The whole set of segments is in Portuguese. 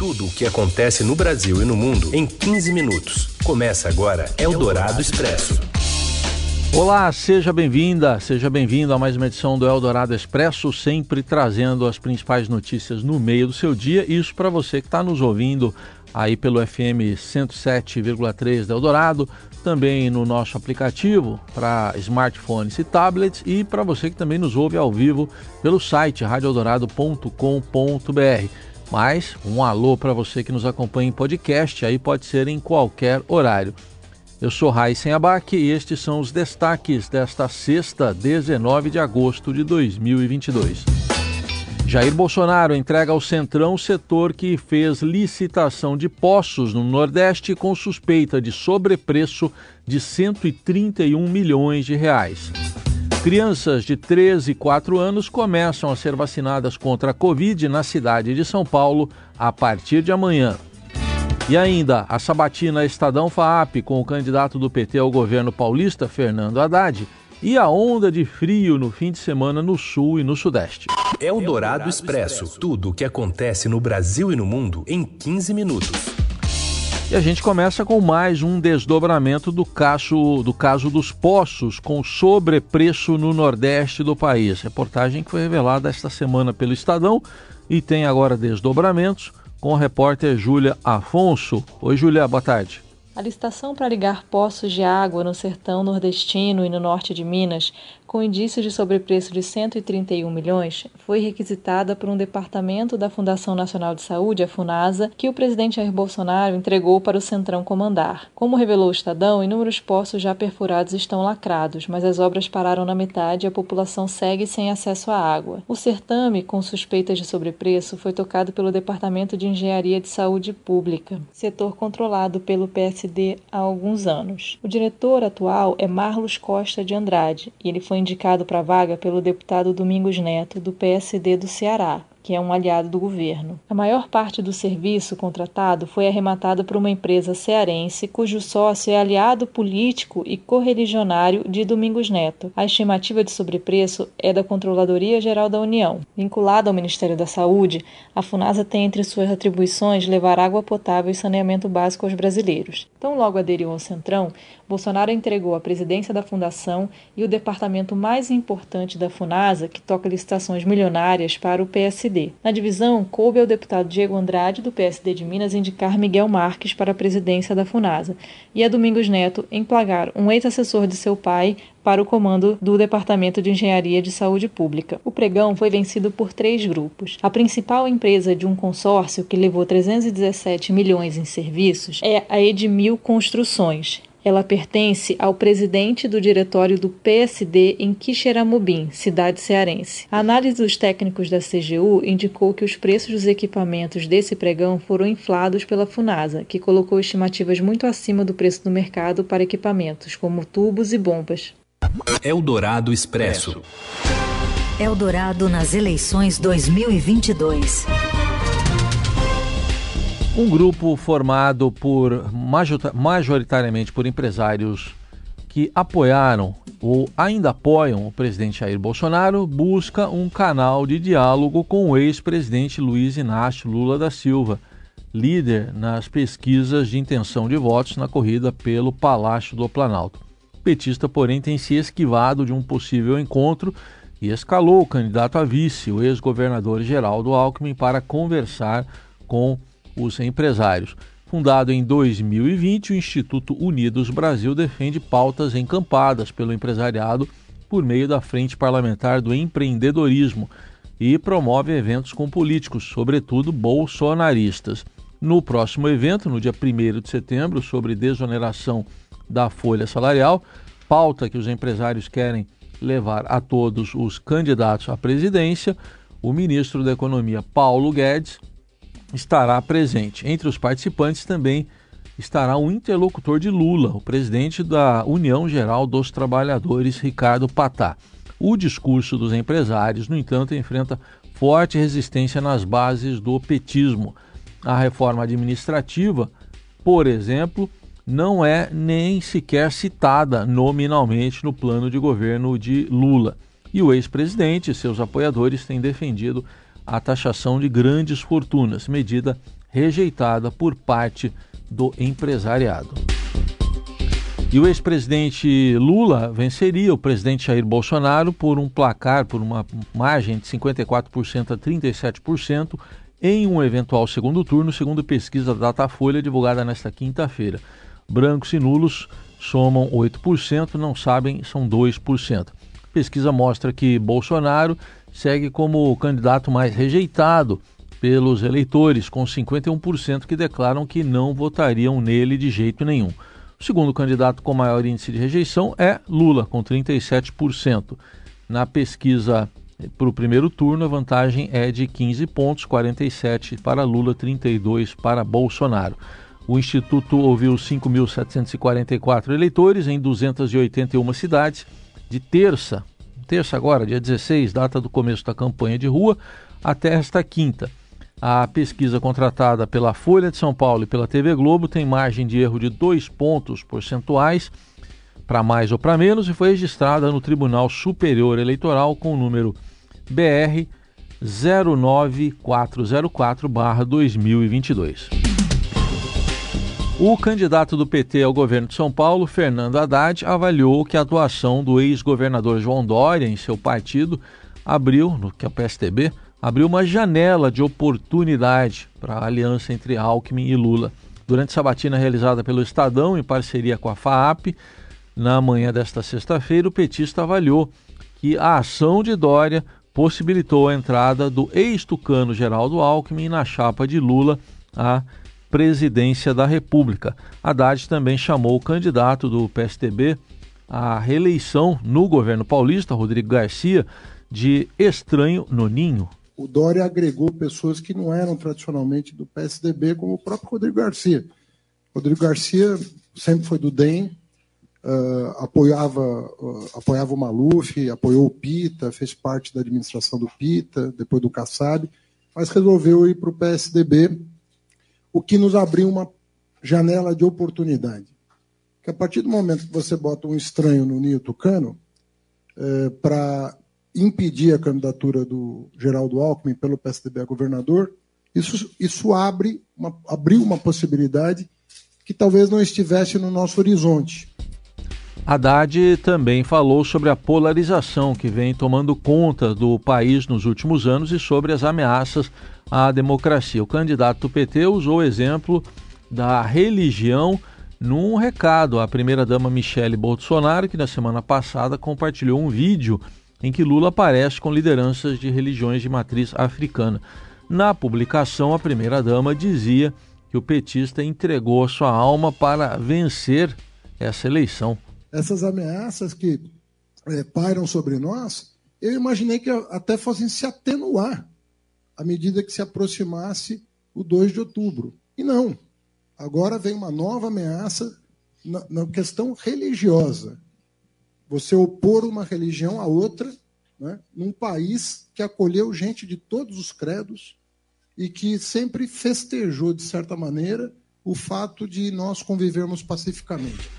Tudo o que acontece no Brasil e no mundo em 15 minutos. Começa agora Eldorado Expresso. Olá, seja bem-vinda, seja bem-vindo a mais uma edição do Eldorado Expresso, sempre trazendo as principais notícias no meio do seu dia. Isso para você que está nos ouvindo aí pelo FM 107,3 da Eldorado, também no nosso aplicativo para smartphones e tablets e para você que também nos ouve ao vivo pelo site radioeldorado.com.br. Mas um alô para você que nos acompanha em podcast, aí pode ser em qualquer horário. Eu sou Raíssen Abac e estes são os destaques desta sexta, 19 de agosto de 2022. Jair Bolsonaro entrega ao Centrão o setor que fez licitação de poços no Nordeste com suspeita de sobrepreço de 131 milhões de reais. Crianças de 13 e 4 anos começam a ser vacinadas contra a Covid na cidade de São Paulo a partir de amanhã. E ainda, a sabatina Estadão FAAP com o candidato do PT ao governo paulista, Fernando Haddad, e a onda de frio no fim de semana no sul e no sudeste. É o Dourado Expresso. Tudo o que acontece no Brasil e no mundo em 15 minutos. E a gente começa com mais um desdobramento do caso, do caso dos poços com sobrepreço no nordeste do país. Reportagem que foi revelada esta semana pelo Estadão e tem agora desdobramentos com a repórter Júlia Afonso. Oi, Júlia, boa tarde. A licitação para ligar poços de água no sertão nordestino e no norte de Minas com indício de sobrepreço de 131 milhões, foi requisitada por um departamento da Fundação Nacional de Saúde, a FUNASA, que o presidente Jair Bolsonaro entregou para o Centrão comandar. Como revelou o Estadão, inúmeros poços já perfurados estão lacrados, mas as obras pararam na metade e a população segue sem acesso à água. O certame, com suspeitas de sobrepreço, foi tocado pelo Departamento de Engenharia de Saúde Pública, setor controlado pelo PSD há alguns anos. O diretor atual é Marlos Costa de Andrade e ele foi indicado para a vaga pelo deputado Domingos Neto, do PSD do Ceará que é um aliado do governo. A maior parte do serviço contratado foi arrematada por uma empresa cearense cujo sócio é aliado político e correligionário de Domingos Neto. A estimativa de sobrepreço é da Controladoria Geral da União. Vinculada ao Ministério da Saúde, a FUNASA tem entre suas atribuições levar água potável e saneamento básico aos brasileiros. Então, logo aderiu ao Centrão, Bolsonaro entregou a presidência da fundação e o departamento mais importante da FUNASA, que toca licitações milionárias, para o PSD. Na divisão, coube ao deputado Diego Andrade, do PSD de Minas, indicar Miguel Marques para a presidência da FUNASA e a Domingos Neto emplagar um ex-assessor de seu pai para o comando do Departamento de Engenharia de Saúde Pública. O pregão foi vencido por três grupos. A principal empresa de um consórcio que levou 317 milhões em serviços é a Edmil Construções. Ela pertence ao presidente do diretório do PSD em Quixeramobim, cidade cearense. A análise dos técnicos da CGU indicou que os preços dos equipamentos desse pregão foram inflados pela Funasa, que colocou estimativas muito acima do preço do mercado para equipamentos como tubos e bombas. Eldorado Expresso. Eldorado nas eleições 2022. Um grupo formado por majoritariamente por empresários que apoiaram ou ainda apoiam o presidente Jair Bolsonaro busca um canal de diálogo com o ex-presidente Luiz Inácio Lula da Silva, líder nas pesquisas de intenção de votos na corrida pelo Palácio do Planalto. O petista, porém, tem se esquivado de um possível encontro e escalou o candidato a vice, o ex-governador Geraldo Alckmin, para conversar com os empresários. Fundado em 2020, o Instituto Unidos Brasil defende pautas encampadas pelo empresariado por meio da Frente Parlamentar do Empreendedorismo e promove eventos com políticos, sobretudo bolsonaristas. No próximo evento, no dia 1 de setembro, sobre desoneração da folha salarial, pauta que os empresários querem levar a todos os candidatos à presidência, o ministro da Economia, Paulo Guedes, estará presente. Entre os participantes também estará o interlocutor de Lula, o presidente da União Geral dos Trabalhadores, Ricardo Patá. O discurso dos empresários, no entanto, enfrenta forte resistência nas bases do petismo. A reforma administrativa, por exemplo, não é nem sequer citada nominalmente no plano de governo de Lula. E o ex-presidente e seus apoiadores têm defendido a taxação de grandes fortunas, medida rejeitada por parte do empresariado. E o ex-presidente Lula venceria o presidente Jair Bolsonaro por um placar, por uma margem de 54% a 37%, em um eventual segundo turno, segundo pesquisa da Datafolha divulgada nesta quinta-feira. Brancos e nulos somam 8%, não sabem são 2%. Pesquisa mostra que Bolsonaro segue como o candidato mais rejeitado pelos eleitores, com 51% que declaram que não votariam nele de jeito nenhum. O segundo candidato com maior índice de rejeição é Lula, com 37%. Na pesquisa para o primeiro turno, a vantagem é de 15 pontos, 47 para Lula, 32 para Bolsonaro. O Instituto ouviu 5.744 eleitores em 281 cidades, de terça, terça agora, dia 16, data do começo da campanha de rua, até esta quinta. A pesquisa contratada pela Folha de São Paulo e pela TV Globo tem margem de erro de dois pontos percentuais para mais ou para menos e foi registrada no Tribunal Superior Eleitoral com o número BR 09404-2022. O candidato do PT ao governo de São Paulo, Fernando Haddad, avaliou que a atuação do ex-governador João Dória em seu partido abriu, no que é o PSTB, abriu uma janela de oportunidade para a aliança entre Alckmin e Lula. Durante sabatina realizada pelo Estadão, em parceria com a FAAP, na manhã desta sexta-feira, o petista avaliou que a ação de Dória possibilitou a entrada do ex-tucano Geraldo Alckmin na chapa de Lula à presidência da República. Haddad também chamou o candidato do PSDB à reeleição no governo paulista, Rodrigo Garcia, de estranho no ninho o Dória agregou pessoas que não eram tradicionalmente do PSDB, como o próprio Rodrigo Garcia. Rodrigo Garcia sempre foi do DEM, uh, apoiava, uh, apoiava o Maluf, apoiou o PITA, fez parte da administração do PITA, depois do Kassab, mas resolveu ir para o PSDB, o que nos abriu uma janela de oportunidade. Que a partir do momento que você bota um estranho no Ninho Tucano, eh, para impedir a candidatura do Geraldo Alckmin pelo PSDB a governador, isso, isso abre uma, abriu uma possibilidade que talvez não estivesse no nosso horizonte. Haddad também falou sobre a polarização que vem tomando conta do país nos últimos anos e sobre as ameaças à democracia. O candidato do PT usou o exemplo da religião num recado à primeira-dama Michele Bolsonaro, que na semana passada compartilhou um vídeo em que Lula aparece com lideranças de religiões de matriz africana. Na publicação, a primeira-dama dizia que o petista entregou sua alma para vencer essa eleição. Essas ameaças que é, pairam sobre nós, eu imaginei que até fossem se atenuar à medida que se aproximasse o 2 de outubro. E não. Agora vem uma nova ameaça na, na questão religiosa você opor uma religião a outra, né, num país que acolheu gente de todos os credos e que sempre festejou, de certa maneira, o fato de nós convivermos pacificamente.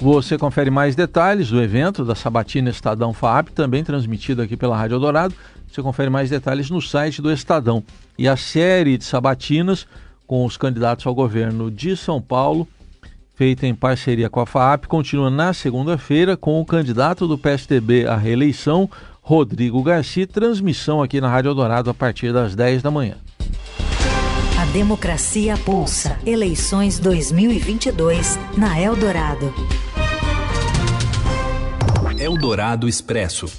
Você confere mais detalhes do evento da Sabatina Estadão FAP, também transmitido aqui pela Rádio Eldorado. Você confere mais detalhes no site do Estadão. E a série de sabatinas com os candidatos ao governo de São Paulo feita em parceria com a FAAP, continua na segunda-feira com o candidato do PSDB à reeleição, Rodrigo Garcia, transmissão aqui na Rádio Eldorado a partir das 10 da manhã. A democracia pulsa. Eleições 2022 na Eldorado. Eldorado Expresso.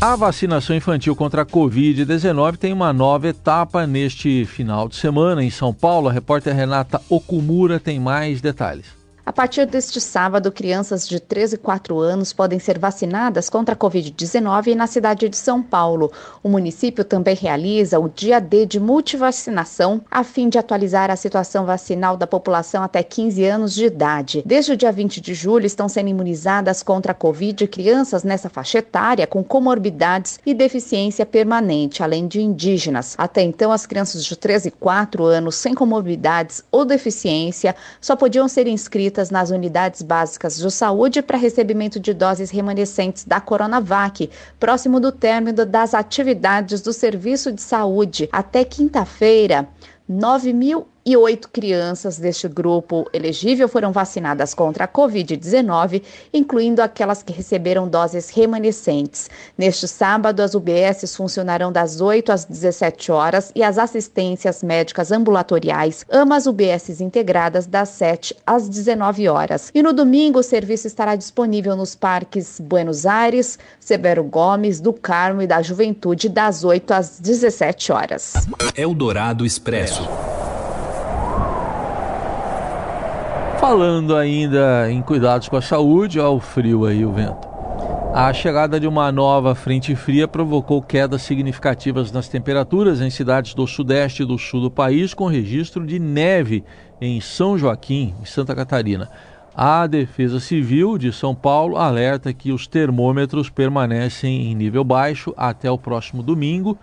A vacinação infantil contra a Covid-19 tem uma nova etapa neste final de semana em São Paulo. A repórter Renata Okumura tem mais detalhes. A partir deste sábado, crianças de 13 e 4 anos podem ser vacinadas contra a Covid-19 na cidade de São Paulo. O município também realiza o Dia D de multivacinação, a fim de atualizar a situação vacinal da população até 15 anos de idade. Desde o dia 20 de julho, estão sendo imunizadas contra a Covid crianças nessa faixa etária com comorbidades e deficiência permanente, além de indígenas. Até então, as crianças de 13 e 4 anos sem comorbidades ou deficiência só podiam ser inscritas nas unidades básicas de saúde para recebimento de doses remanescentes da Coronavac, próximo do término das atividades do serviço de saúde. Até quinta-feira, 9.000 e oito crianças deste grupo elegível foram vacinadas contra a Covid-19, incluindo aquelas que receberam doses remanescentes. Neste sábado, as UBSs funcionarão das 8 às 17 horas e as assistências médicas ambulatoriais, amas UBSs integradas, das 7 às 19 horas. E no domingo, o serviço estará disponível nos parques Buenos Aires, Severo Gomes, do Carmo e da Juventude, das 8 às 17 horas. Eldorado Expresso. Falando ainda em cuidados com a saúde, olha o frio aí, o vento. A chegada de uma nova frente fria provocou quedas significativas nas temperaturas em cidades do sudeste e do sul do país, com registro de neve em São Joaquim, em Santa Catarina. A Defesa Civil de São Paulo alerta que os termômetros permanecem em nível baixo até o próximo domingo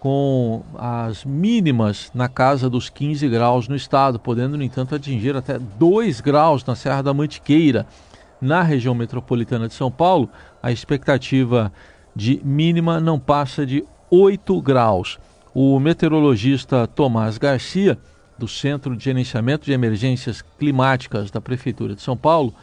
com as mínimas na casa dos 15 graus no estado, podendo, no entanto, atingir até 2 graus na Serra da Mantiqueira. Na região metropolitana de São Paulo, a expectativa de mínima não passa de 8 graus. O meteorologista Tomás Garcia, do Centro de Gerenciamento de Emergências Climáticas da Prefeitura de São Paulo,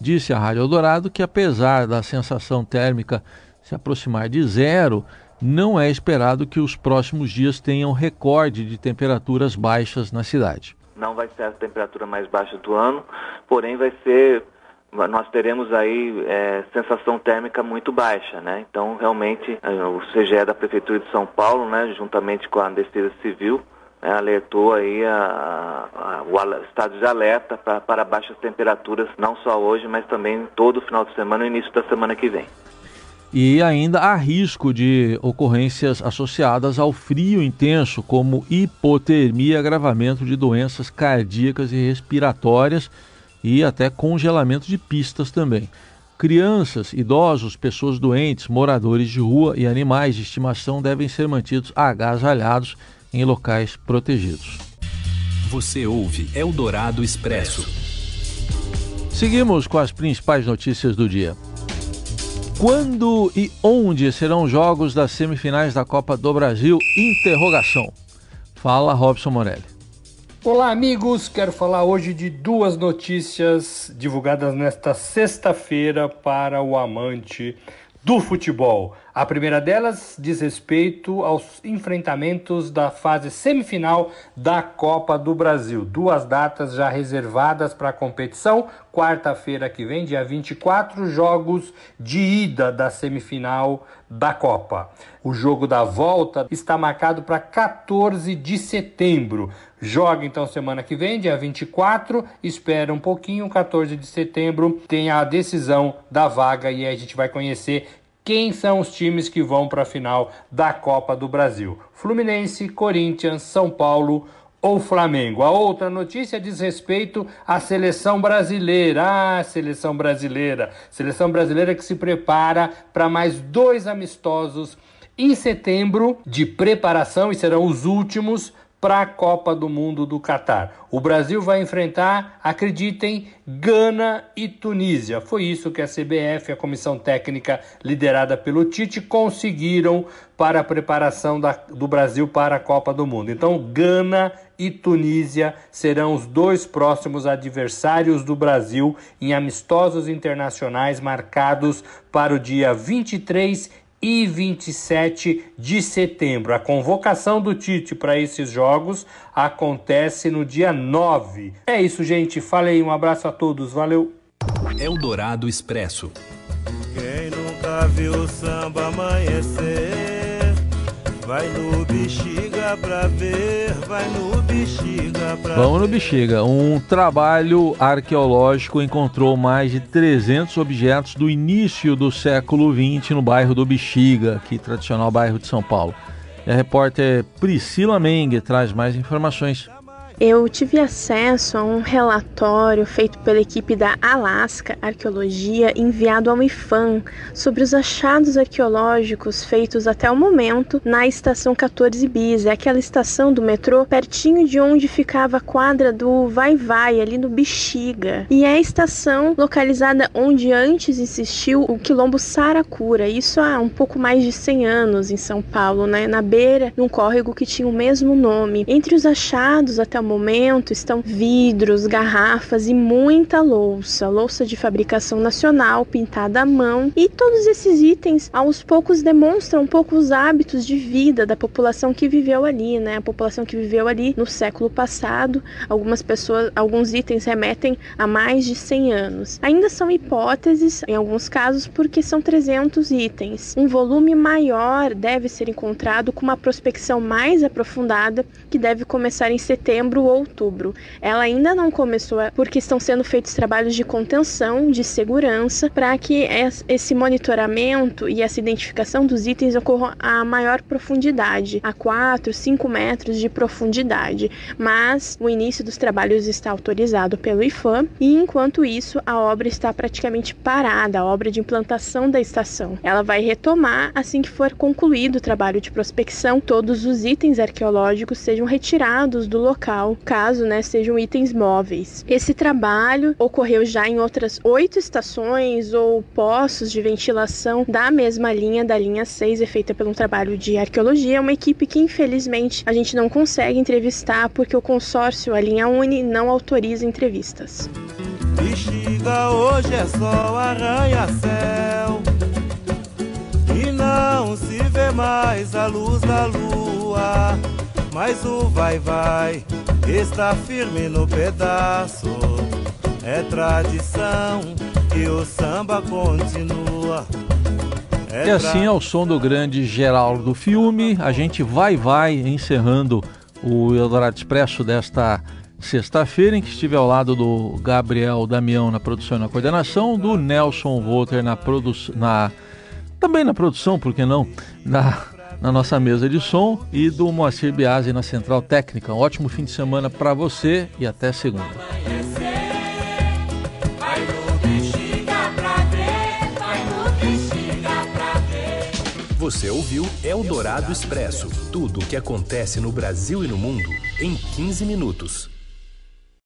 disse à Rádio Eldorado que, apesar da sensação térmica se aproximar de zero, não é esperado que os próximos dias tenham recorde de temperaturas baixas na cidade. Não vai ser a temperatura mais baixa do ano, porém vai ser, nós teremos aí é, sensação térmica muito baixa, né? Então realmente é, o CGE da Prefeitura de São Paulo, né, juntamente com a Defesa Civil, né, alertou aí a, a, o estado de alerta para baixas temperaturas, não só hoje, mas também todo final de semana e início da semana que vem e ainda há risco de ocorrências associadas ao frio intenso, como hipotermia, agravamento de doenças cardíacas e respiratórias e até congelamento de pistas também. Crianças, idosos, pessoas doentes, moradores de rua e animais de estimação devem ser mantidos agasalhados em locais protegidos. Você ouve Eldorado Expresso. Seguimos com as principais notícias do dia. Quando e onde serão os jogos das semifinais da Copa do Brasil? Interrogação. Fala Robson Morelli. Olá, amigos. Quero falar hoje de duas notícias divulgadas nesta sexta-feira para o amante do futebol. A primeira delas diz respeito aos enfrentamentos da fase semifinal da Copa do Brasil. Duas datas já reservadas para a competição. Quarta-feira que vem, dia 24, jogos de ida da semifinal da Copa. O jogo da volta está marcado para 14 de setembro. Joga então semana que vem, dia 24. Espera um pouquinho, 14 de setembro tem a decisão da vaga e aí a gente vai conhecer quem são os times que vão para a final da Copa do Brasil: Fluminense, Corinthians, São Paulo ou Flamengo. A outra notícia diz respeito à seleção brasileira. Ah, seleção brasileira. Seleção brasileira que se prepara para mais dois amistosos em setembro de preparação e serão os últimos para a Copa do Mundo do Catar. O Brasil vai enfrentar, acreditem, Gana e Tunísia. Foi isso que a CBF, a comissão técnica liderada pelo Tite, conseguiram para a preparação da, do Brasil para a Copa do Mundo. Então, Gana e Tunísia serão os dois próximos adversários do Brasil em amistosos internacionais marcados para o dia 23 e 27 de setembro. A convocação do Tite para esses jogos acontece no dia 9. É isso, gente. Falei, um abraço a todos. Valeu. Eldorado Expresso. Quem nunca viu samba amanhecer, vai no bexiga pra ver, vai no bexiga pra Vamos no bexiga. Um trabalho arqueológico encontrou mais de 300 objetos do início do século XX no bairro do Bexiga, que tradicional bairro de São Paulo. E a repórter Priscila Meng traz mais informações. Eu tive acesso a um relatório feito pela equipe da Alaska Arqueologia enviado ao IFAM sobre os achados arqueológicos feitos até o momento na estação 14 bis, é aquela estação do metrô pertinho de onde ficava a quadra do Vai Vai, ali no Bexiga. E é a estação localizada onde antes existiu o quilombo Saracura, isso há um pouco mais de 100 anos em São Paulo, né? na beira de um córrego que tinha o mesmo nome. Entre os achados até o momento estão vidros, garrafas e muita louça, louça de fabricação nacional, pintada à mão, e todos esses itens aos poucos demonstram um pouco os hábitos de vida da população que viveu ali, né? A população que viveu ali no século passado. Algumas pessoas, alguns itens remetem a mais de 100 anos. Ainda são hipóteses em alguns casos porque são 300 itens. Um volume maior deve ser encontrado com uma prospecção mais aprofundada que deve começar em setembro ou outubro. Ela ainda não começou porque estão sendo feitos trabalhos de contenção, de segurança, para que esse monitoramento e essa identificação dos itens ocorram a maior profundidade, a 4, 5 metros de profundidade. Mas o início dos trabalhos está autorizado pelo IFAM e enquanto isso a obra está praticamente parada, a obra de implantação da estação. Ela vai retomar assim que for concluído o trabalho de prospecção, todos os itens arqueológicos sejam retirados do local caso né, sejam itens móveis. Esse trabalho ocorreu já em outras oito estações ou poços de ventilação da mesma linha, da linha 6, é feita por um trabalho de arqueologia. É uma equipe que, infelizmente, a gente não consegue entrevistar porque o consórcio, a linha Uni, não autoriza entrevistas. Bexiga hoje é só arranha-céu E não se vê mais a luz da lua Mas o vai-vai está firme no pedaço. É tradição e o samba continua. É e assim, ao som do grande Geraldo do filme, a gente vai, vai encerrando o Eldorado Expresso desta sexta-feira, em que estive ao lado do Gabriel Damião na produção e na coordenação, do Nelson Volter na produção, na também na produção, por que não, na na nossa mesa de som e do Moacir Biasi na Central Técnica. Um ótimo fim de semana para você e até segunda. Você ouviu Eldorado Expresso tudo o que acontece no Brasil e no mundo em 15 minutos.